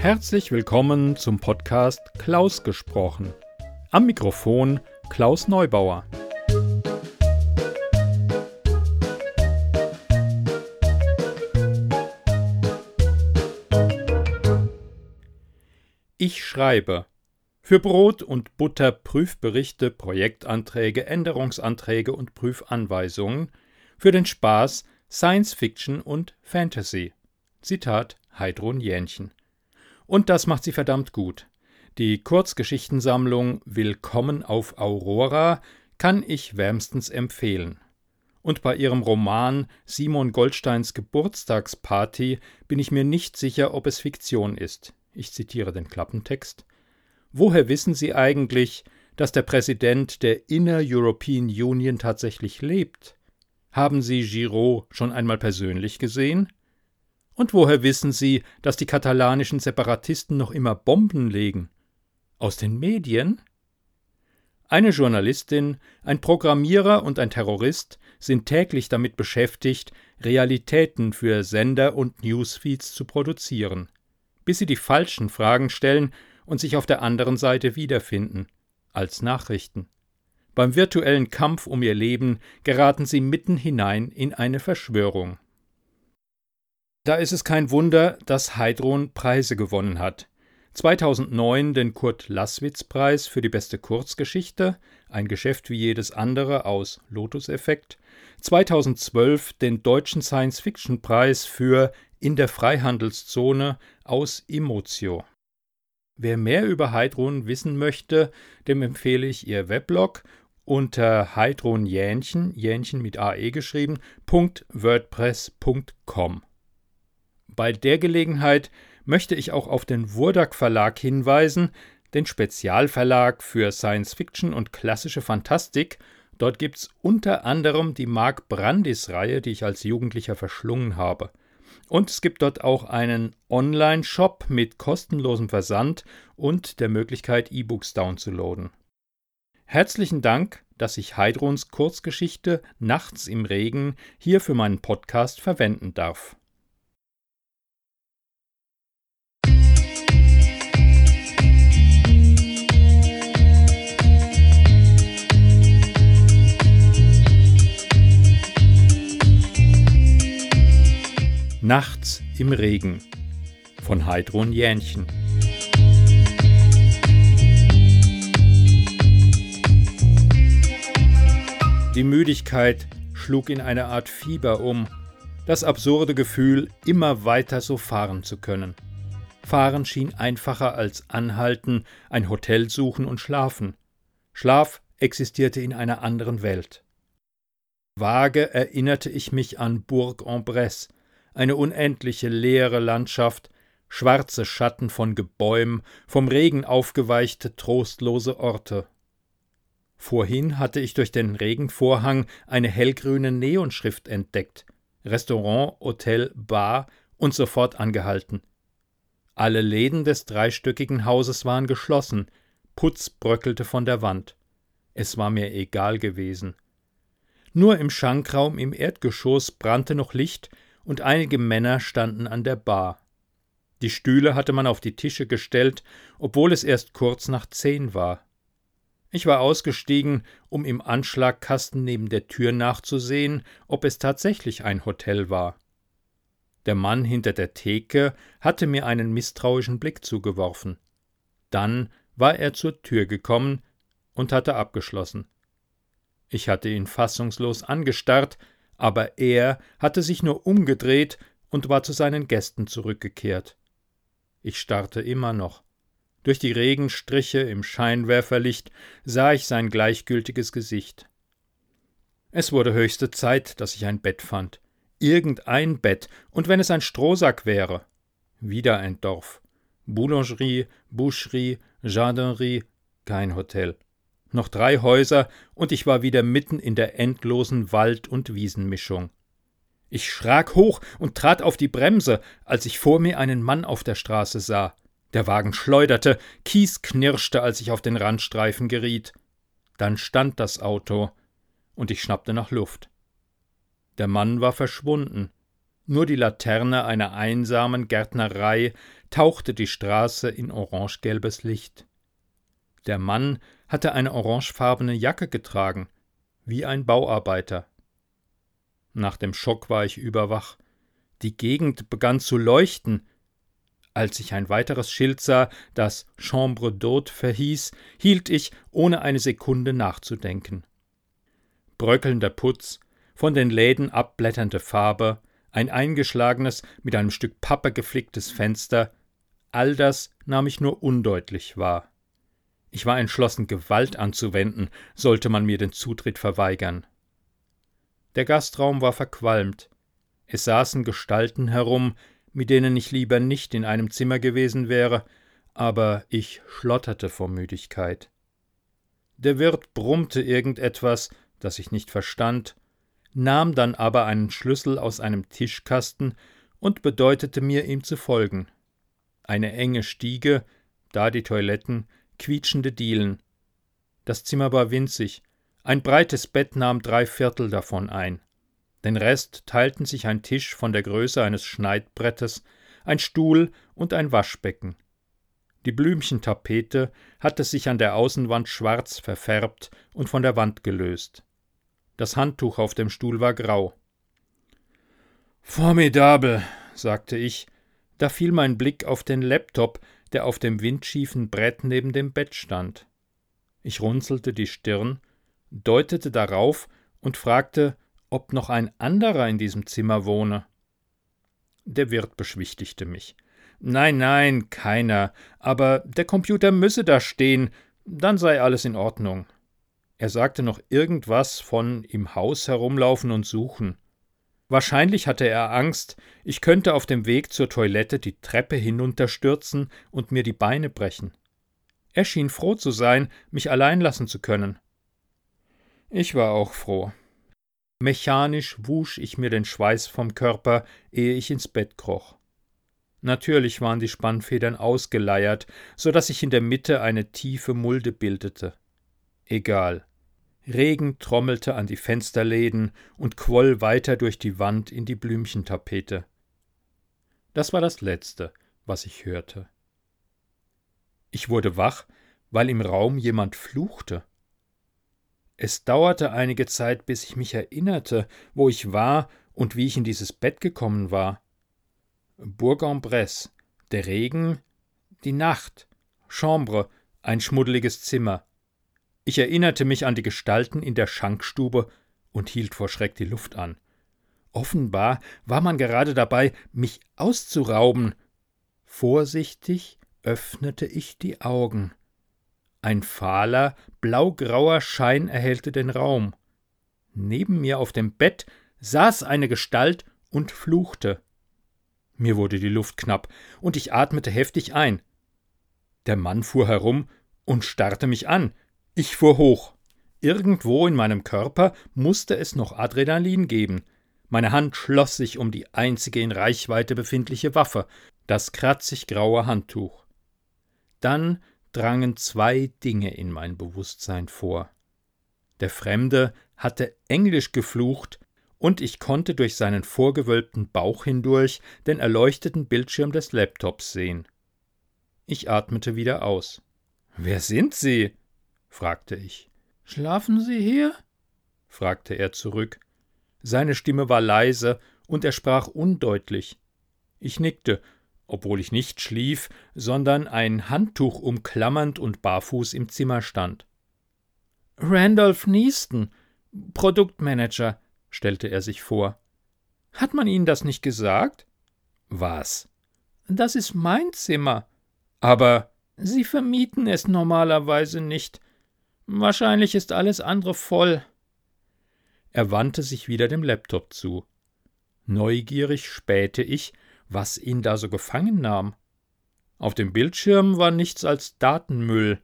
Herzlich willkommen zum Podcast Klaus gesprochen. Am Mikrofon Klaus Neubauer. Ich schreibe für Brot und Butter Prüfberichte, Projektanträge, Änderungsanträge und Prüfanweisungen, für den Spaß Science Fiction und Fantasy. Zitat Heidrun Jähnchen. Und das macht sie verdammt gut. Die Kurzgeschichtensammlung Willkommen auf Aurora kann ich wärmstens empfehlen. Und bei ihrem Roman Simon Goldsteins Geburtstagsparty bin ich mir nicht sicher, ob es Fiktion ist. Ich zitiere den Klappentext. Woher wissen Sie eigentlich, dass der Präsident der Inner European Union tatsächlich lebt? Haben Sie Giraud schon einmal persönlich gesehen? Und woher wissen Sie, dass die katalanischen Separatisten noch immer Bomben legen? Aus den Medien? Eine Journalistin, ein Programmierer und ein Terrorist sind täglich damit beschäftigt, Realitäten für Sender und Newsfeeds zu produzieren, bis sie die falschen Fragen stellen und sich auf der anderen Seite wiederfinden, als Nachrichten. Beim virtuellen Kampf um ihr Leben geraten sie mitten hinein in eine Verschwörung. Da ist es kein Wunder, dass Heidrun Preise gewonnen hat. 2009 den Kurt-Laßwitz-Preis für die beste Kurzgeschichte, ein Geschäft wie jedes andere aus Lotus-Effekt. 2012 den Deutschen Science-Fiction-Preis für In der Freihandelszone aus Emotio. Wer mehr über Heidrun wissen möchte, dem empfehle ich ihr Weblog unter Heidrun Jähnchen, Jähnchen mit AE geschrieben, .wordpress.com. Bei der Gelegenheit möchte ich auch auf den Wurdak Verlag hinweisen, den Spezialverlag für Science Fiction und klassische Fantastik. Dort gibt's unter anderem die Mark Brandis-Reihe, die ich als Jugendlicher verschlungen habe. Und es gibt dort auch einen Online-Shop mit kostenlosem Versand und der Möglichkeit, E-Books downzuladen. Herzlichen Dank, dass ich Heidruns Kurzgeschichte Nachts im Regen hier für meinen Podcast verwenden darf. Nachts im Regen von Heidrun Jähnchen. Die Müdigkeit schlug in eine Art Fieber um, das absurde Gefühl, immer weiter so fahren zu können. Fahren schien einfacher als anhalten, ein Hotel suchen und schlafen. Schlaf existierte in einer anderen Welt. Vage erinnerte ich mich an Bourg-en-Bresse, eine unendliche leere Landschaft, schwarze Schatten von Gebäumen, vom Regen aufgeweichte, trostlose Orte. Vorhin hatte ich durch den Regenvorhang eine hellgrüne Neonschrift entdeckt. Restaurant, Hotel, Bar und sofort angehalten. Alle Läden des dreistöckigen Hauses waren geschlossen, Putz bröckelte von der Wand. Es war mir egal gewesen. Nur im Schankraum im Erdgeschoss brannte noch Licht und einige Männer standen an der Bar. Die Stühle hatte man auf die Tische gestellt, obwohl es erst kurz nach zehn war. Ich war ausgestiegen, um im Anschlagkasten neben der Tür nachzusehen, ob es tatsächlich ein Hotel war. Der Mann hinter der Theke hatte mir einen misstrauischen Blick zugeworfen. Dann war er zur Tür gekommen und hatte abgeschlossen. Ich hatte ihn fassungslos angestarrt, aber er hatte sich nur umgedreht und war zu seinen Gästen zurückgekehrt. Ich starrte immer noch. Durch die Regenstriche im Scheinwerferlicht sah ich sein gleichgültiges Gesicht. Es wurde höchste Zeit, dass ich ein Bett fand. Irgendein Bett, und wenn es ein Strohsack wäre. Wieder ein Dorf. Boulangerie, Boucherie, Jardinerie, kein Hotel noch drei Häuser, und ich war wieder mitten in der endlosen Wald- und Wiesenmischung. Ich schrak hoch und trat auf die Bremse, als ich vor mir einen Mann auf der Straße sah. Der Wagen schleuderte, Kies knirschte, als ich auf den Randstreifen geriet. Dann stand das Auto, und ich schnappte nach Luft. Der Mann war verschwunden. Nur die Laterne einer einsamen Gärtnerei tauchte die Straße in orangegelbes Licht. Der Mann hatte eine orangefarbene Jacke getragen, wie ein Bauarbeiter. Nach dem Schock war ich überwach. Die Gegend begann zu leuchten. Als ich ein weiteres Schild sah, das Chambre d'Hôte verhieß, hielt ich, ohne eine Sekunde nachzudenken. Bröckelnder Putz, von den Läden abblätternde Farbe, ein eingeschlagenes, mit einem Stück Pappe geflicktes Fenster, all das nahm ich nur undeutlich wahr. Ich war entschlossen, Gewalt anzuwenden, sollte man mir den Zutritt verweigern. Der Gastraum war verqualmt. Es saßen Gestalten herum, mit denen ich lieber nicht in einem Zimmer gewesen wäre, aber ich schlotterte vor Müdigkeit. Der Wirt brummte irgendetwas, das ich nicht verstand, nahm dann aber einen Schlüssel aus einem Tischkasten und bedeutete mir, ihm zu folgen. Eine enge Stiege, da die Toiletten, quietschende Dielen. Das Zimmer war winzig, ein breites Bett nahm drei Viertel davon ein. Den Rest teilten sich ein Tisch von der Größe eines Schneidbrettes, ein Stuhl und ein Waschbecken. Die Blümchentapete hatte sich an der Außenwand schwarz verfärbt und von der Wand gelöst. Das Handtuch auf dem Stuhl war grau. Formidabel, sagte ich, da fiel mein Blick auf den Laptop, der auf dem windschiefen Brett neben dem Bett stand. Ich runzelte die Stirn, deutete darauf und fragte, ob noch ein anderer in diesem Zimmer wohne. Der Wirt beschwichtigte mich. Nein, nein, keiner, aber der Computer müsse da stehen, dann sei alles in Ordnung. Er sagte noch irgendwas von im Haus herumlaufen und suchen. Wahrscheinlich hatte er Angst, ich könnte auf dem Weg zur Toilette die Treppe hinunterstürzen und mir die Beine brechen. Er schien froh zu sein, mich allein lassen zu können. Ich war auch froh. Mechanisch wusch ich mir den Schweiß vom Körper, ehe ich ins Bett kroch. Natürlich waren die Spannfedern ausgeleiert, so dass sich in der Mitte eine tiefe Mulde bildete. Egal. Regen trommelte an die Fensterläden und quoll weiter durch die Wand in die Blümchentapete. Das war das Letzte, was ich hörte. Ich wurde wach, weil im Raum jemand fluchte. Es dauerte einige Zeit, bis ich mich erinnerte, wo ich war und wie ich in dieses Bett gekommen war. Bourg-en-Bresse, der Regen, die Nacht, Chambre, ein schmuddeliges Zimmer. Ich erinnerte mich an die Gestalten in der Schankstube und hielt vor Schreck die Luft an. Offenbar war man gerade dabei, mich auszurauben. Vorsichtig öffnete ich die Augen. Ein fahler, blaugrauer Schein erhellte den Raum. Neben mir auf dem Bett saß eine Gestalt und fluchte. Mir wurde die Luft knapp, und ich atmete heftig ein. Der Mann fuhr herum und starrte mich an. Ich fuhr hoch. Irgendwo in meinem Körper musste es noch Adrenalin geben. Meine Hand schloss sich um die einzige in Reichweite befindliche Waffe, das kratzig graue Handtuch. Dann drangen zwei Dinge in mein Bewusstsein vor. Der Fremde hatte Englisch geflucht, und ich konnte durch seinen vorgewölbten Bauch hindurch den erleuchteten Bildschirm des Laptops sehen. Ich atmete wieder aus. Wer sind Sie? Fragte ich. Schlafen Sie hier? fragte er zurück. Seine Stimme war leise und er sprach undeutlich. Ich nickte, obwohl ich nicht schlief, sondern ein Handtuch umklammernd und barfuß im Zimmer stand. Randolph Neaston, Produktmanager, stellte er sich vor. Hat man Ihnen das nicht gesagt? Was? Das ist mein Zimmer. Aber Sie vermieten es normalerweise nicht. Wahrscheinlich ist alles andere voll. Er wandte sich wieder dem Laptop zu. Neugierig spähte ich, was ihn da so gefangen nahm. Auf dem Bildschirm war nichts als Datenmüll,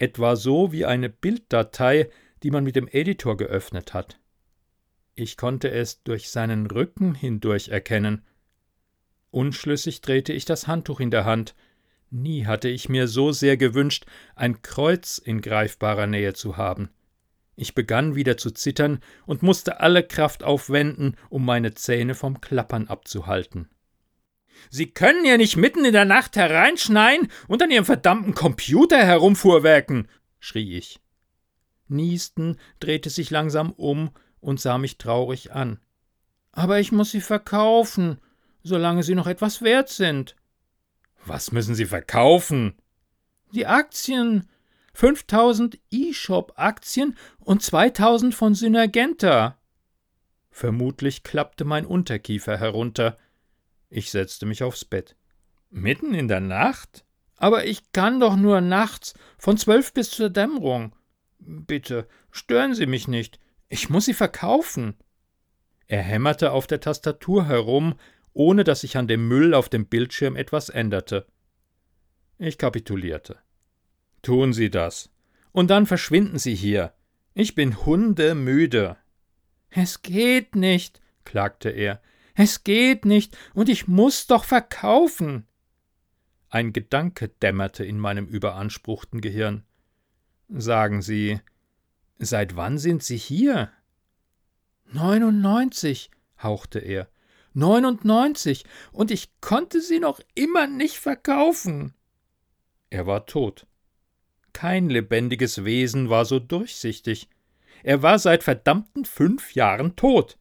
etwa so wie eine Bilddatei, die man mit dem Editor geöffnet hat. Ich konnte es durch seinen Rücken hindurch erkennen. Unschlüssig drehte ich das Handtuch in der Hand, Nie hatte ich mir so sehr gewünscht, ein Kreuz in greifbarer Nähe zu haben. Ich begann wieder zu zittern und musste alle Kraft aufwenden, um meine Zähne vom Klappern abzuhalten. Sie können ja nicht mitten in der Nacht hereinschneien und an Ihrem verdammten Computer herumfuhrwerken, schrie ich. Niesten drehte sich langsam um und sah mich traurig an. Aber ich muss sie verkaufen, solange sie noch etwas wert sind. Was müssen Sie verkaufen? Die Aktien. 5000 E-Shop-Aktien und 2000 von Synergenta. Vermutlich klappte mein Unterkiefer herunter. Ich setzte mich aufs Bett. Mitten in der Nacht? Aber ich kann doch nur nachts, von zwölf bis zur Dämmerung. Bitte, stören Sie mich nicht. Ich muss sie verkaufen. Er hämmerte auf der Tastatur herum, ohne dass sich an dem Müll auf dem Bildschirm etwas änderte. Ich kapitulierte. Tun Sie das. Und dann verschwinden Sie hier. Ich bin hundemüde. Es geht nicht, klagte er. Es geht nicht, und ich muss doch verkaufen. Ein Gedanke dämmerte in meinem überanspruchten Gehirn. Sagen Sie, seit wann sind Sie hier? Neunundneunzig, hauchte er. Neunundneunzig, und ich konnte sie noch immer nicht verkaufen. Er war tot. Kein lebendiges Wesen war so durchsichtig. Er war seit verdammten fünf Jahren tot.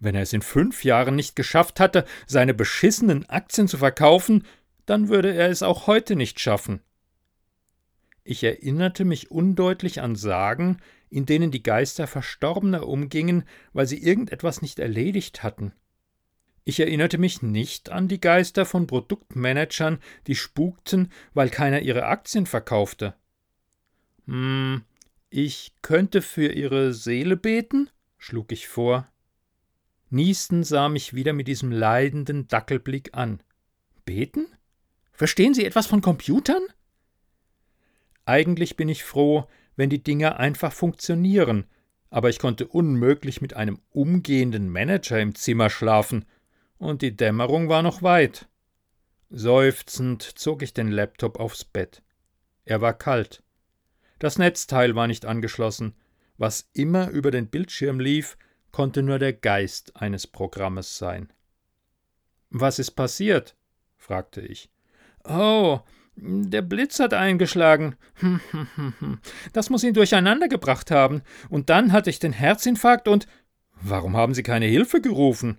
Wenn er es in fünf Jahren nicht geschafft hatte, seine beschissenen Aktien zu verkaufen, dann würde er es auch heute nicht schaffen. Ich erinnerte mich undeutlich an Sagen, in denen die Geister Verstorbener umgingen, weil sie irgendetwas nicht erledigt hatten. Ich erinnerte mich nicht an die Geister von Produktmanagern, die spukten, weil keiner ihre Aktien verkaufte. Hm, ich könnte für ihre Seele beten? schlug ich vor. Niesten sah mich wieder mit diesem leidenden Dackelblick an. Beten? Verstehen Sie etwas von Computern? Eigentlich bin ich froh, wenn die Dinger einfach funktionieren, aber ich konnte unmöglich mit einem umgehenden Manager im Zimmer schlafen, und die Dämmerung war noch weit. Seufzend zog ich den Laptop aufs Bett. Er war kalt. Das Netzteil war nicht angeschlossen. Was immer über den Bildschirm lief, konnte nur der Geist eines Programmes sein. Was ist passiert? fragte ich. Oh, der Blitz hat eingeschlagen. Das muss ihn durcheinander gebracht haben. Und dann hatte ich den Herzinfarkt und. Warum haben Sie keine Hilfe gerufen?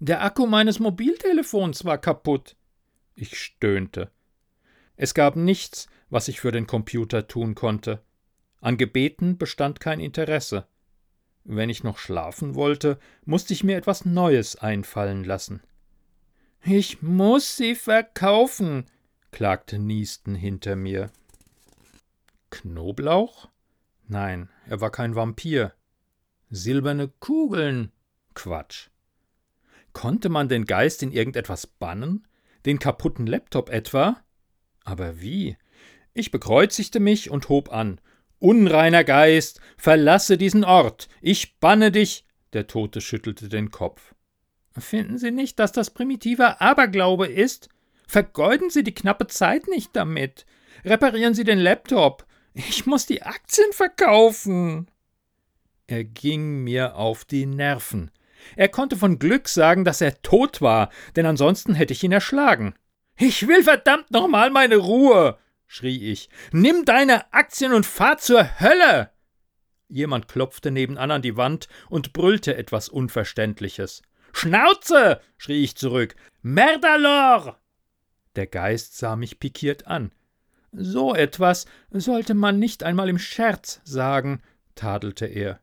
Der Akku meines Mobiltelefons war kaputt. Ich stöhnte. Es gab nichts, was ich für den Computer tun konnte. An Gebeten bestand kein Interesse. Wenn ich noch schlafen wollte, musste ich mir etwas Neues einfallen lassen. Ich muss sie verkaufen, klagte Niesten hinter mir. Knoblauch? Nein, er war kein Vampir. Silberne Kugeln? Quatsch. Konnte man den Geist in irgendetwas bannen? Den kaputten Laptop etwa? Aber wie? Ich bekreuzigte mich und hob an. Unreiner Geist, verlasse diesen Ort. Ich banne dich. Der Tote schüttelte den Kopf. Finden Sie nicht, dass das primitiver Aberglaube ist? Vergeuden Sie die knappe Zeit nicht damit. Reparieren Sie den Laptop. Ich muss die Aktien verkaufen. Er ging mir auf die Nerven. Er konnte von Glück sagen, dass er tot war, denn ansonsten hätte ich ihn erschlagen. Ich will verdammt nochmal meine Ruhe, schrie ich. Nimm deine Aktien und fahr zur Hölle! Jemand klopfte nebenan an die Wand und brüllte etwas Unverständliches. Schnauze! schrie ich zurück. Merdalor! Der Geist sah mich pikiert an. So etwas sollte man nicht einmal im Scherz sagen, tadelte er.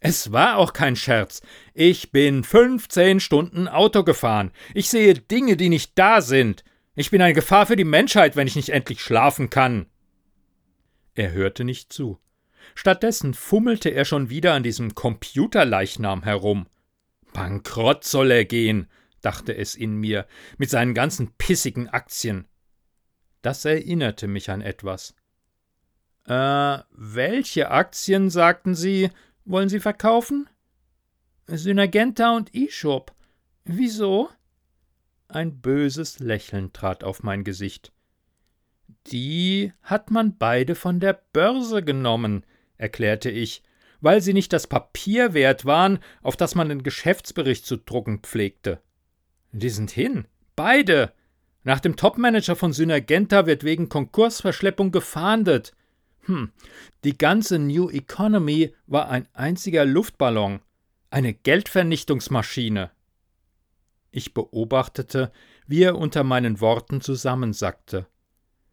Es war auch kein Scherz. Ich bin fünfzehn Stunden Auto gefahren. Ich sehe Dinge, die nicht da sind. Ich bin eine Gefahr für die Menschheit, wenn ich nicht endlich schlafen kann. Er hörte nicht zu. Stattdessen fummelte er schon wieder an diesem Computerleichnam herum. Bankrott soll er gehen, dachte es in mir, mit seinen ganzen pissigen Aktien. Das erinnerte mich an etwas. Äh, welche Aktien, sagten Sie, wollen Sie verkaufen? Synergenta und eShop. Wieso? Ein böses Lächeln trat auf mein Gesicht. Die hat man beide von der Börse genommen, erklärte ich, weil sie nicht das Papier wert waren, auf das man den Geschäftsbericht zu drucken pflegte. Die sind hin. Beide. Nach dem Topmanager von Synergenta wird wegen Konkursverschleppung gefahndet. Hm, die ganze New Economy war ein einziger Luftballon, eine Geldvernichtungsmaschine. Ich beobachtete, wie er unter meinen Worten zusammensackte.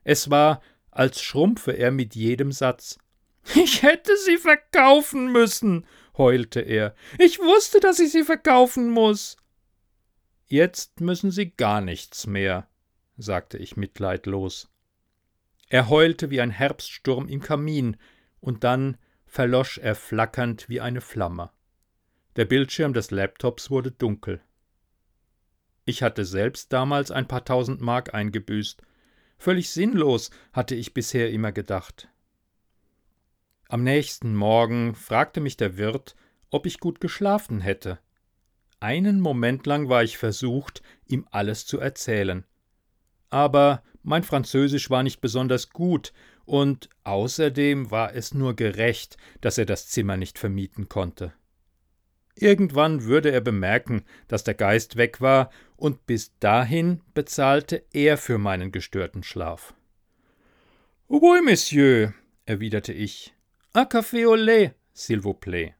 Es war, als schrumpfe er mit jedem Satz. Ich hätte sie verkaufen müssen, heulte er. Ich wusste, dass ich sie verkaufen muss. Jetzt müssen Sie gar nichts mehr, sagte ich mitleidlos. Er heulte wie ein Herbststurm im Kamin, und dann verlosch er flackernd wie eine Flamme. Der Bildschirm des Laptops wurde dunkel. Ich hatte selbst damals ein paar tausend Mark eingebüßt. Völlig sinnlos, hatte ich bisher immer gedacht. Am nächsten Morgen fragte mich der Wirt, ob ich gut geschlafen hätte. Einen Moment lang war ich versucht, ihm alles zu erzählen. Aber mein Französisch war nicht besonders gut, und außerdem war es nur gerecht, dass er das Zimmer nicht vermieten konnte. Irgendwann würde er bemerken, dass der Geist weg war, und bis dahin bezahlte er für meinen gestörten Schlaf. Oui, Monsieur, erwiderte ich. Un café au lait, s'il vous plaît.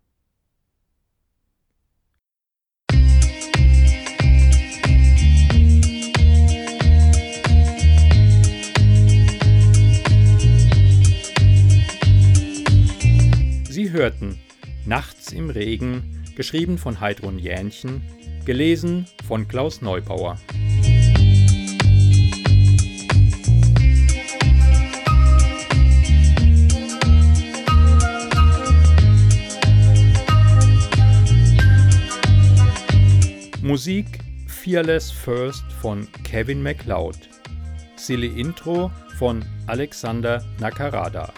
Sie hörten Nachts im Regen, geschrieben von Heidrun Jähnchen, gelesen von Klaus Neubauer. Musik Fearless First von Kevin MacLeod. Silly Intro von Alexander Nakarada.